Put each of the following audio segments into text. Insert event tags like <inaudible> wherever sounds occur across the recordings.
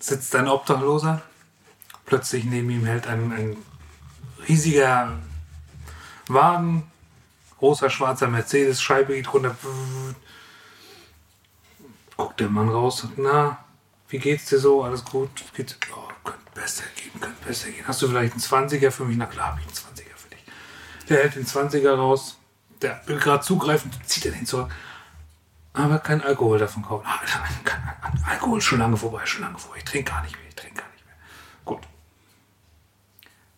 sitzt ein Obdachloser. Plötzlich neben ihm hält ein, ein riesiger Wagen, großer schwarzer Mercedes, Scheibe geht runter. Guckt der Mann raus, sagt, na, wie geht's dir so? Alles gut? Geht's? Oh, könnte besser gehen, könnte besser gehen. Hast du vielleicht einen 20er für mich? Na klar, habe ich einen 20er für dich. Der hält den 20er raus, der will gerade zugreifen, zieht er den zurück. Aber kein Alkohol davon kaufen. Ah, Alkohol schon lange vorbei, schon lange vorbei. Ich trinke gar nicht mehr, ich trinke gar nicht mehr. Gut.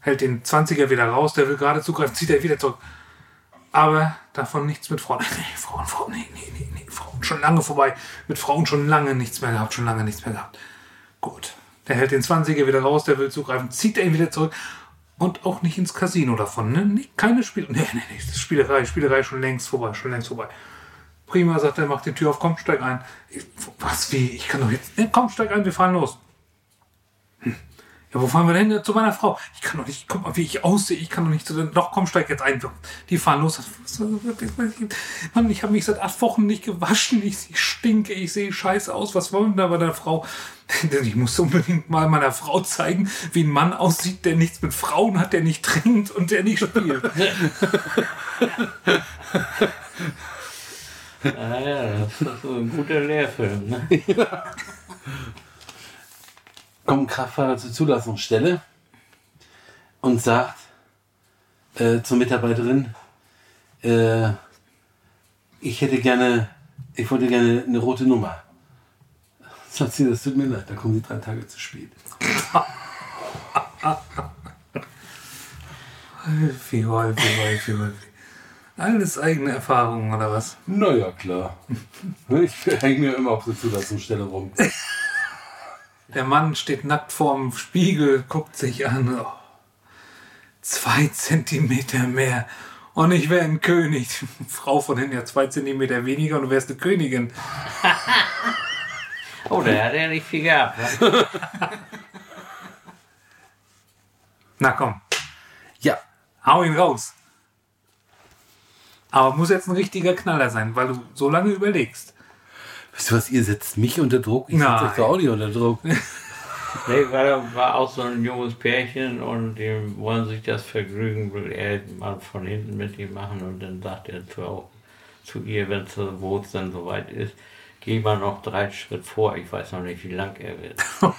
Hält den 20er wieder raus, der will gerade zugreifen, zieht er wieder zurück. Aber davon nichts mit Frauen. <laughs> Nee, Frauen, Frauen, nee, nee, nee, nee, Frauen schon lange vorbei. Mit Frauen schon lange nichts mehr gehabt, schon lange nichts mehr gehabt. Gut. Der hält den 20er wieder raus, der will zugreifen, zieht er ihn wieder zurück. Und auch nicht ins Casino davon, ne? Keine Spiel. Nee, nee, nee, ist Spielerei, Spielerei schon längst vorbei, schon längst vorbei. Prima, sagt er, macht die Tür auf, komm, steig ein. Ich, was, wie? Ich kann doch jetzt. Ne, komm, steig ein, wir fahren los. Hm. Ja, wo fahren wir denn? Ja, Zu meiner Frau. Ich kann doch nicht, guck mal, wie ich aussehe. Ich kann doch nicht zu den. Doch, komm, steig jetzt ein. Die fahren los. Mann, ich habe mich seit acht Wochen nicht gewaschen. Ich, ich stinke, ich sehe scheiße aus. Was wollen wir da bei der Frau? Ich muss unbedingt mal meiner Frau zeigen, wie ein Mann aussieht, der nichts mit Frauen hat, der nicht trinkt und der nicht spielt. <laughs> Ah ja, das ist so ein guter Lehrfilm. Ne? Kommt ein Kraftfahrer zur Zulassungsstelle und sagt äh, zur Mitarbeiterin, äh, ich hätte gerne, ich wollte gerne eine rote Nummer. Sagt sie, das tut mir leid, da kommen Sie drei Tage zu spät. Häufig, häufig, häufig, häufig. Alles eigene Erfahrungen oder was? Naja, klar. <laughs> Ich hänge mir immer auf der Zulassungsstelle rum. <laughs> Der Mann steht nackt vorm Spiegel, guckt sich an. Oh, zwei Zentimeter mehr. Und ich wäre ein König. <laughs> Frau von hinten ja zwei Zentimeter weniger und du wärst eine Königin. Oh, der hat ja nicht viel gehabt. Ne? Na komm, Ja, hau ihn raus. Aber muss jetzt ein richtiger Knaller sein, weil du so lange überlegst. weißt du was, ihr setzt mich unter Druck, ich Nein. setze euch auch nicht unter Druck. <laughs> Nee, war, war auch so ein junges Pärchen und die wollen sich das Vergnügen, will er mal von hinten mit ihm machen und dann sagt er zu, zu ihr, wenn es wo es dann soweit ist, geh mal noch drei Schritt vor, ich weiß noch nicht, wie lang er wird. <laughs>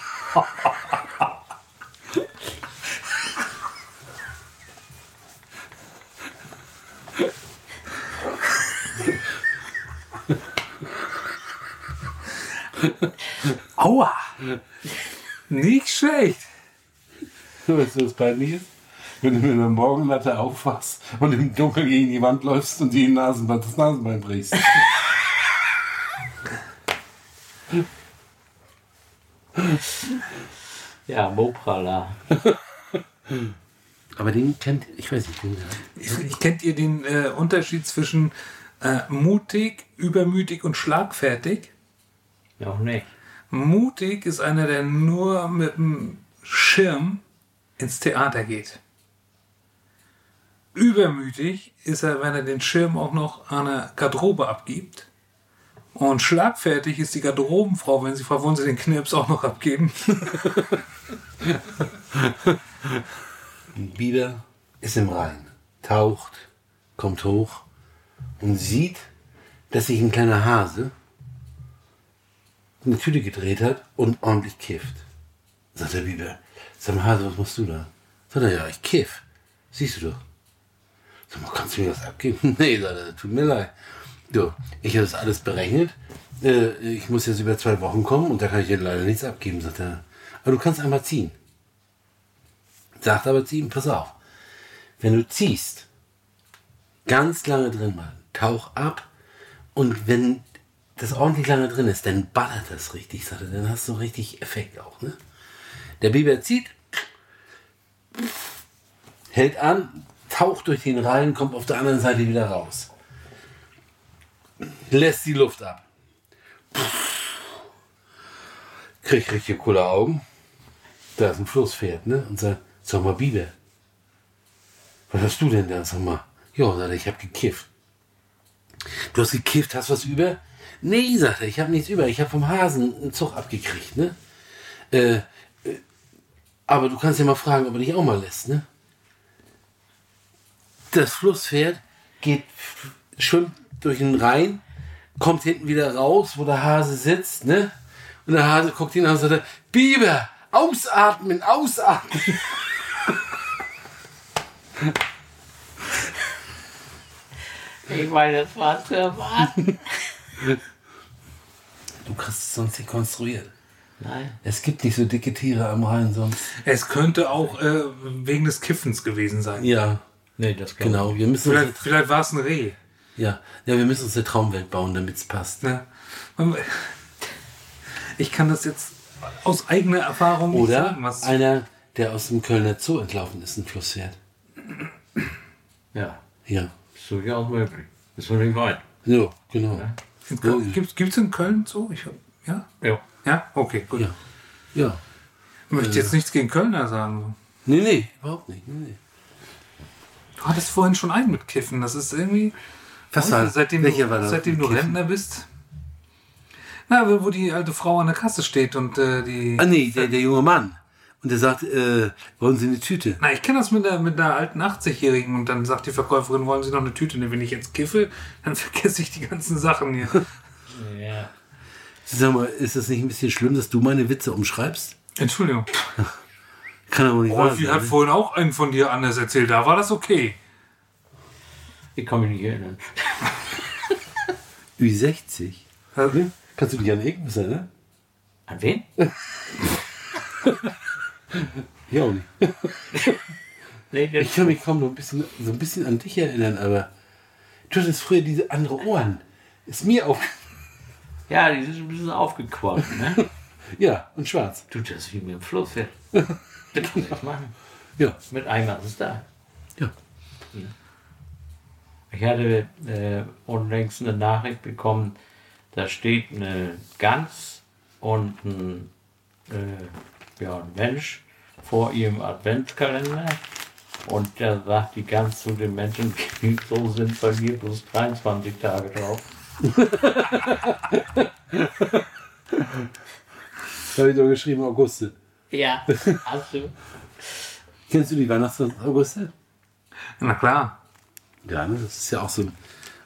<laughs> Aua! Nicht schlecht. Weißt du, was peinlich ist? Wenn du mit einer Morgenlatte aufwachst und im Dunkeln gegen die Wand läufst und die Nasenbein, das Nasenbein brichst. <laughs> Ja, Moprala. <laughs> Aber den kennt, ich weiß nicht, den, Ich, kennt ihr den äh, Unterschied zwischen äh, mutig, übermütig und schlagfertig? Noch nicht. Mutig ist einer, der nur mit dem Schirm ins Theater geht. Übermütig ist er, wenn er den Schirm auch noch an der Garderobe abgibt. Und schlagfertig ist die Garderobenfrau, wenn sie fragt, wollen sie den Knirps auch noch abgeben? Ein Bieder ist im Rhein, taucht, kommt hoch und sieht, dass sich ein kleiner Hase eine Tüte gedreht hat und ordentlich kifft. Sagt der Biber, sag mal Hase, was machst du da? Sagt er, ja, ich kiff. Siehst du doch. Sag mal, kannst du mir das abgeben? <laughs> nee, sagt er, tut mir leid. Du, ich habe das alles berechnet. Äh, ich muss jetzt über zwei Wochen kommen und da kann ich dir leider nichts abgeben, sagt er. Aber du kannst einmal ziehen. Sagt aber ihm, pass auf, wenn du ziehst, ganz lange drin bleiben, tauch ab und wenn das ordentlich lange drin ist, dann ballert das richtig, dann hast du richtig Effekt auch, ne? Der Biber zieht, hält an, taucht durch den Rhein, kommt auf der anderen Seite wieder raus. Lässt die Luft ab. Kriegt richtig coole Augen. Da ist ein Flusspferd, ne? Und sagt, sag mal, Biber, was hast du denn da? Sag mal, ja, ich hab gekifft. Du hast gekifft, hast was über? Nee, sagt er, ich habe nichts über. Ich habe vom Hasen einen Zug abgekriegt, ne? Äh, äh, aber du kannst ja mal fragen, ob er dich auch mal lässt, ne? Das Flusspferd geht, schwimmt durch den Rhein, kommt hinten wieder raus, wo der Hase sitzt, ne? Und der Hase guckt ihn an und sagt, Biber, ausatmen, ausatmen. <laughs> Ich meine, das war zu erwarten. <laughs> Du kriegst es sonst nicht konstruiert. Nein. Es gibt nicht so dicke Tiere am Rhein sonst. Es könnte auch äh, wegen des Kiffens gewesen sein. Ja, Nee, das glaube genau. Wir müssen Vielleicht, vielleicht war es ein Reh. ja, ja, wir müssen uns eine Traumwelt bauen, damit es passt. Ne? Ich kann das jetzt aus eigener Erfahrung nicht Oder sagen. Was, einer, der aus dem Kölner Zoo entlaufen ist, ein Flusspferd. Ja, Ja. ist durchaus möglich. Ist nur nicht weit. So, genau. Köln, gibt es in Köln so? Ich, ja? Ja. Ja? Okay, gut. Ja. Ja. Ich möchte jetzt nichts gegen Kölner sagen. Nee, nee, überhaupt nicht. Nee, nee. Du hattest vorhin schon einen mit Kiffen. Das ist irgendwie. Was war seitdem Welcher du, war das? seitdem du? Rentner bist. Na, wo wo die alte Frau an der Kasse steht und äh, die. Ah, nee, der, der junge Mann. Und der sagt, äh, wollen Sie eine Tüte? Na, ich kenne das mit, der, mit einer alten 80-Jährigen und dann sagt die Verkäuferin, wollen Sie noch eine Tüte? Nee, wenn ich jetzt kiffe, dann <laughs> vergesse ich die ganzen Sachen hier. Ja. Sag mal, ist das nicht ein bisschen schlimm, dass du meine Witze umschreibst? Entschuldigung. <laughs> Kann aber nicht Rolfi hat ne? vorhin auch einen von dir anders erzählt. Da war das okay. Ich kann mich nicht erinnern. Ü60. Ja. Ne? Kannst du dich an irgendwas erinnern? An wen? <laughs> Ich auch <laughs> nicht. Nee, Ich kann mich kaum noch ein bisschen, so ein bisschen an dich erinnern, aber du hattest früher diese andere Ohren. Ist mir auch. ja, die sind ein bisschen aufgequollen, ne? <laughs> Ja, und schwarz. Tut das wie mit dem Flussfett. <laughs> Das kann ich machen. Ja. Mit einmal ist es da. Ja. Ich hatte äh, unlängst eine Nachricht bekommen, da steht eine Gans und ein, äh, ja, ein Mensch vor ihrem Adventskalender und der sagt die Gans zu den Menschen, <laughs> so sind bei mir bloß 23 Tage drauf. <laughs> Da habe ich doch geschrieben, Auguste. Ja, <laughs> hast du? Kennst du die Weihnachts- Auguste? Na klar, Ja, ne? das ist ja auch so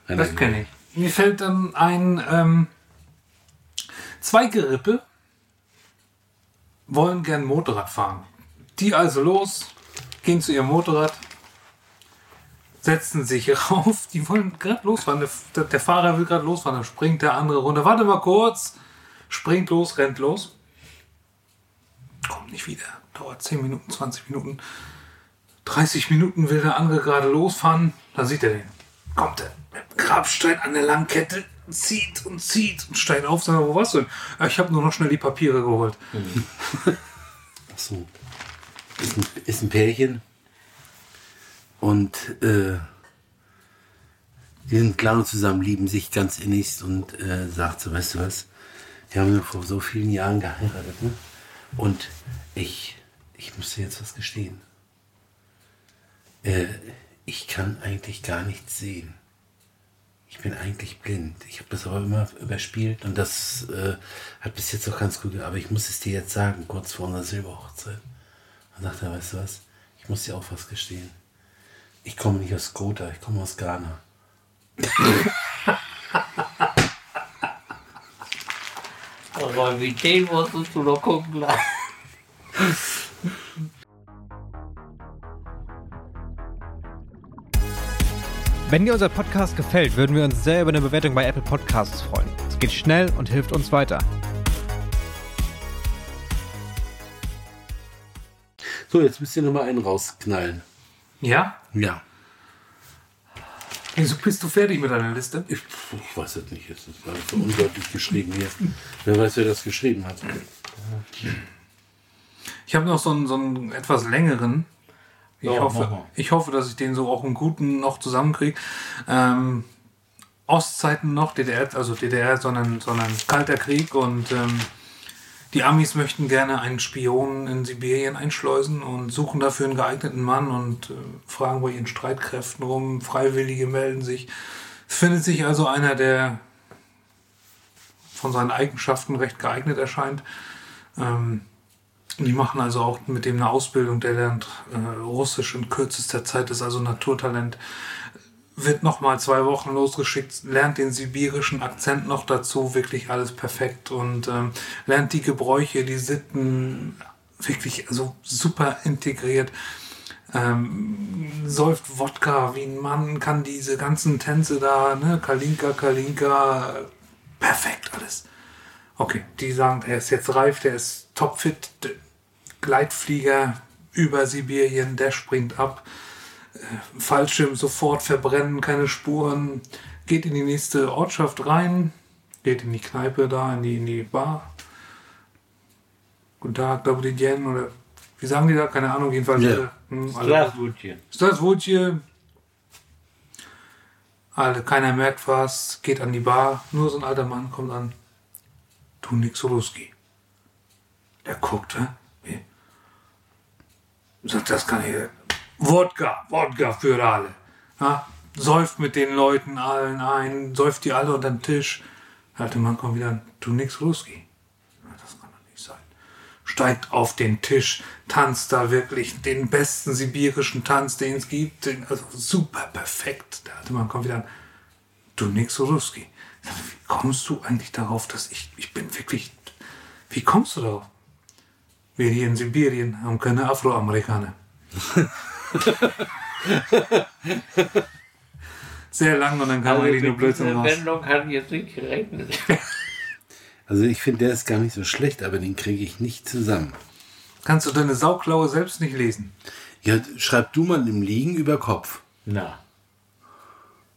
ein. das kenne ich. Mir fällt dann ein, ähm, zwei Gerippe wollen gern Motorrad fahren. Die also los, gehen zu ihrem Motorrad, setzen sich <laughs> rauf, die wollen gerade losfahren. Der, der, Fahrer will gerade losfahren, dann springt der andere runter. Warte mal kurz, springt los, rennt los. Kommt nicht wieder. Dauert 10 Minuten, 20 Minuten. 30 Minuten will der andere gerade losfahren. Da sieht er den. Kommt er mit Grabstein an der Langkette, zieht und zieht und steigt auf. Sagt, er, wo warst du denn? "Ja, Ich habe nur noch schnell die Papiere geholt. <laughs> Ach so. Ist ein, ist ein Pärchen. Und äh, die sind lange zusammen, lieben sich ganz innigst und äh, sagt so, weißt du was, wir haben vor so vielen Jahren geheiratet, ne? Und ich, ich muss dir jetzt was gestehen. Äh, ich kann eigentlich gar nichts sehen. Ich bin eigentlich blind. Ich habe das aber immer überspielt und das äh, hat bis jetzt auch ganz gut ge- Aber ich muss es dir jetzt sagen, kurz vor unserer Silberhochzeit. Dann sagt er, weißt du was, ich muss dir auch was gestehen. Ich komme nicht aus Gotha, ich komme aus Ghana. <laughs> Aber wie den musstest du noch gucken lassen. Wenn dir unser Podcast gefällt, würden wir uns sehr über eine Bewertung bei Apple Podcasts freuen. Es geht schnell und hilft uns weiter. So, jetzt müsst ihr noch mal einen rausknallen. Ja? Ja. Wieso bist du fertig mit deiner Liste? Ich, ich weiß es nicht, es ist alles so undeutlich geschrieben hier. Wer weiß, wer das geschrieben hat. Ich habe noch so einen, so einen etwas längeren. Ich, Ja, hoffe, ich hoffe, dass ich den so auch einen guten noch zusammenkriege. Ähm, Ostzeiten noch, DDR, also DDR, sondern, sondern Kalter Krieg und ähm, die Amis möchten gerne einen Spion in Sibirien einschleusen und suchen dafür einen geeigneten Mann und äh, fragen bei ihren Streitkräften rum. Freiwillige melden sich. Es findet sich also einer, der von seinen Eigenschaften recht geeignet erscheint. Ähm, die machen also auch mit dem eine Ausbildung, der lernt äh, Russisch in kürzester Zeit, ist also Naturtalent. Wird nochmal zwei Wochen losgeschickt, lernt den sibirischen Akzent noch dazu, wirklich alles perfekt und ähm, lernt die Gebräuche, die Sitten wirklich also super integriert. Ähm, säuft Wodka wie ein Mann, kann diese ganzen Tänze da, ne, Kalinka, Kalinka, perfekt alles. Okay, die sagen, er ist jetzt reif, der ist topfit, Gleitflieger über Sibirien, der springt ab. Fallschirm sofort verbrennen, keine Spuren. Geht in die nächste Ortschaft rein, geht in die Kneipe da, in die, in die Bar. Guten Tag, Dobry Dien oder wie sagen die da? Keine Ahnung, jedenfalls. Ja. Straswutje. Straswutje. Alle, keiner merkt was, geht an die Bar. Nur so ein alter Mann kommt an. Du Nick Soluski. Der guckt, hä? Wie? Sagt, das kann ich. Wodka, Wodka für alle. Ja? Säuft mit den Leuten allen ein, säuft die alle unter den Tisch. Der alte Mann kommt wieder Nick Soluski. Ja, das kann doch nicht sein steigt auf den Tisch, tanzt da wirklich den besten sibirischen Tanz, den es gibt. Den, also super perfekt. Der alte Mann kommt wieder an. Du Nick Ruski. Wie kommst du eigentlich darauf, dass ich, ich bin wirklich, wie kommst du darauf? Wir hier in Sibirien haben keine Afroamerikaner. <laughs> Sehr lang und dann kam Also eigentlich nur mit Blödsinn raus. Wendung hatte ich jetzt nicht gerechnet. <laughs> Also ich finde, der ist gar nicht so schlecht, aber den kriege ich nicht zusammen. Kannst du deine Sauklaue selbst nicht lesen? Ja, schreib du mal im Liegen über Kopf. Na.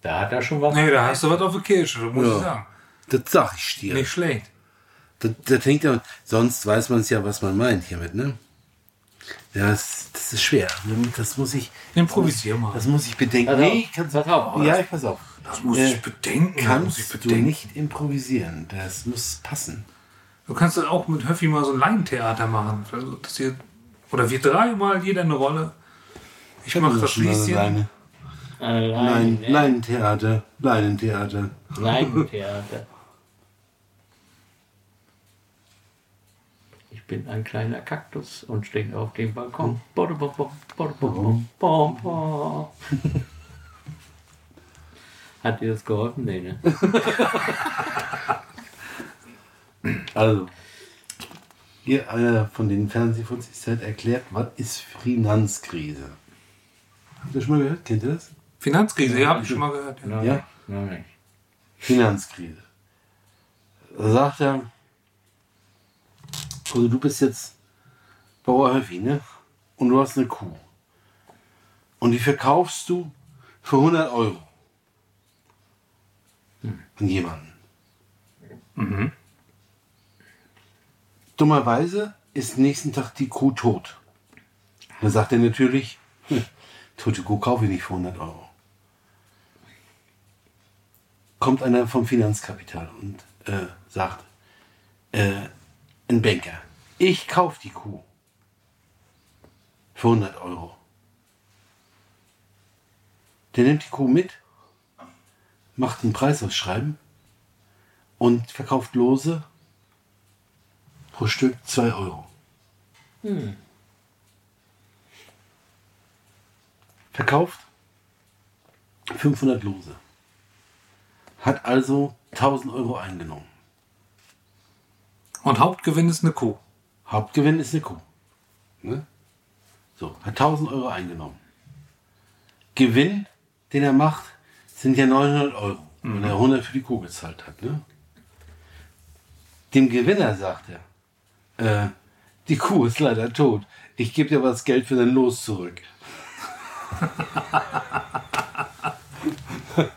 Da hat er schon was. Nee, da hast du was auf der Kirsche, muss Ja. ich sagen. Das sag ich dir. Nicht schlecht. Das, das hängt ja, sonst weiß man es ja, was man meint hiermit, ne? Ja, das, das ist schwer. Das muss ich, Improvisier mal. das muss ich bedenken. Auf, Nee, kannst, pass auf. ja, pass auf. Das muss Äh, ich bedenken. das muss Kannst ich du bedenken. nicht improvisieren. Das muss passen. Du kannst dann auch mit Höffi mal so ein Laientheater machen. Also, dass ihr, oder wir drei mal jeder eine Rolle. Ich mache das Schließchen. Leine, Allein, Lein, ne? Leinentheater, Leinentheater. Leinentheater. Bin ein kleiner Kaktus und stehe auf dem Balkon. Bom, bom, bom, bom. Hat dir das geholfen? Nee, ne? <laughs> Also, hier einer von den Fernsehfuzis hat erklärt, was ist Finanzkrise. Habt ihr schon mal gehört? Kennt ihr das? Finanzkrise, ja, habe ich schon mal gehört. Ja. Ja. Finanzkrise. Da sagt er, also du bist jetzt Bauer Höffi, ne? Und du hast eine Kuh. Und die verkaufst du für 100 Euro. An jemanden. Dummerweise ist nächsten Tag die Kuh tot. Dann sagt er natürlich, hm, tote Kuh kaufe ich nicht für 100 Euro. Kommt einer vom Finanzkapital und äh, sagt, äh, ein Banker, ich kaufe die Kuh für 100 Euro. Der nimmt die Kuh mit, macht ein Preisausschreiben und verkauft lose pro Stück 2 Euro. Verkauft 500 Lose. Hat also 1000 Euro eingenommen. Und Hauptgewinn ist eine Kuh. Hauptgewinn ist eine Kuh. Ne? So, hat 1000 Euro eingenommen. Gewinn, den er macht, sind ja 900 Euro, weil er 100 für die Kuh gezahlt hat. Ne? Dem Gewinner sagt er, äh, die Kuh ist leider tot. Ich gebe dir aber das Geld für dein Los zurück. <laughs>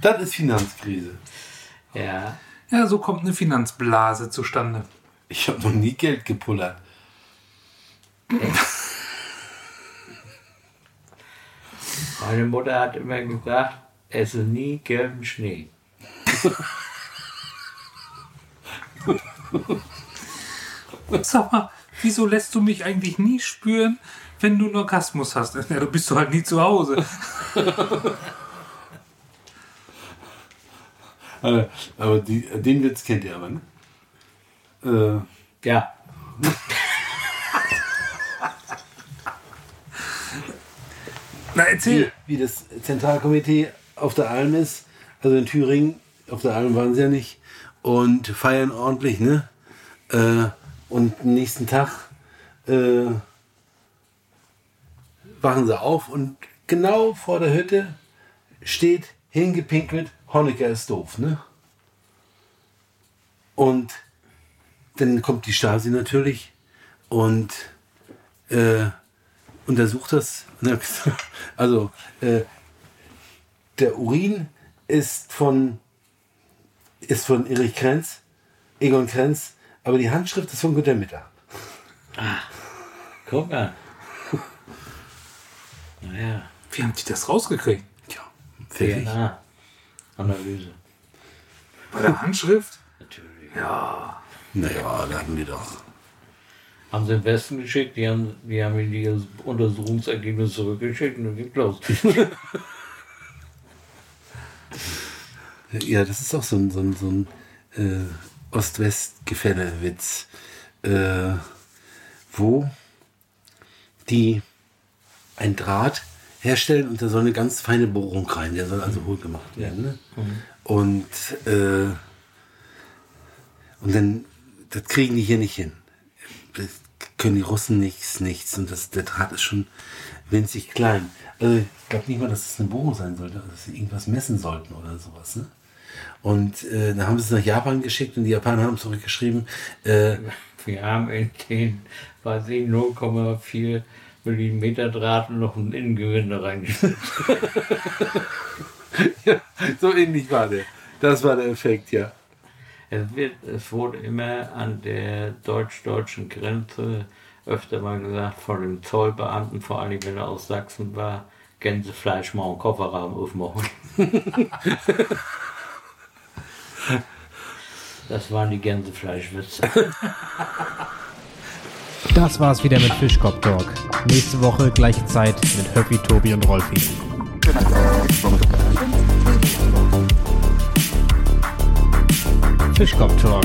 das ist Finanzkrise. Ja. Ja, so kommt eine Finanzblase zustande. Ich habe noch nie Geld gepullert. Meine Mutter hat immer gesagt, esse nie gelben Schnee. Sag mal, wieso lässt du mich eigentlich nie spüren, wenn du einen Orgasmus hast? <laughs> Ja, du bist du halt nie zu Hause. Äh, aber die, den Witz kennt ihr aber, ne? Äh, Ja, Na, erzähl. wie, wie das Zentralkomitee auf der Alm ist, also in Thüringen, auf der Alm waren sie ja nicht, und feiern ordentlich, ne? Äh, und am nächsten Tag äh, wachen sie auf und genau vor der Hütte steht hingepinkelt, Honecker ist doof, ne? Und dann kommt die Stasi natürlich und äh, untersucht das. <laughs> Also, äh, der Urin ist von, ist von Erich Krenz, Egon Krenz, aber die Handschrift ist von Günter Mitter. guck mal. <laughs> Naja, Wie haben die das rausgekriegt? Tja, pfiffig. DNA-Analyse. Bei der Handschrift? Natürlich. Ja. Naja, da hatten wir doch. Haben sie im Westen geschickt, die haben, die haben mir die Untersuchungsergebnisse zurückgeschickt und dann geht los. <laughs> Ja, das ist auch so ein, so ein, so ein äh, Ost-West-Gefälle-Witz, äh, wo die ein Draht herstellen und da soll eine ganz feine Bohrung rein, der soll also hohl gemacht werden. Ne? Und, äh, und dann, das kriegen die hier nicht hin. Das können die Russen nichts, nichts. Und das, der Draht ist schon winzig klein. Also ich glaube nicht mal, dass es eine Bohrung sein sollte, also dass sie irgendwas messen sollten oder sowas. Ne? Und äh, dann haben sie es nach Japan geschickt und die Japaner haben zurückgeschrieben, äh, Wir haben in den, ich, 0,4 Millimeter Draht noch ein Innengewinde reingeschickt. ja, <laughs> so ähnlich war der. Das war der Effekt, ja. Es, wird, es wurde immer an der deutsch-deutschen Grenze öfter mal gesagt von dem Zollbeamten, vor allem wenn er aus Sachsen war, Gänsefleisch mal im Kofferraum aufmachen. <laughs> Das waren die Gänsefleischwitze. <laughs> Das war's wieder mit Fischkopf Talk. Nächste Woche gleiche Zeit mit Höppi, Tobi und Rolfi. Fischkopf Talk,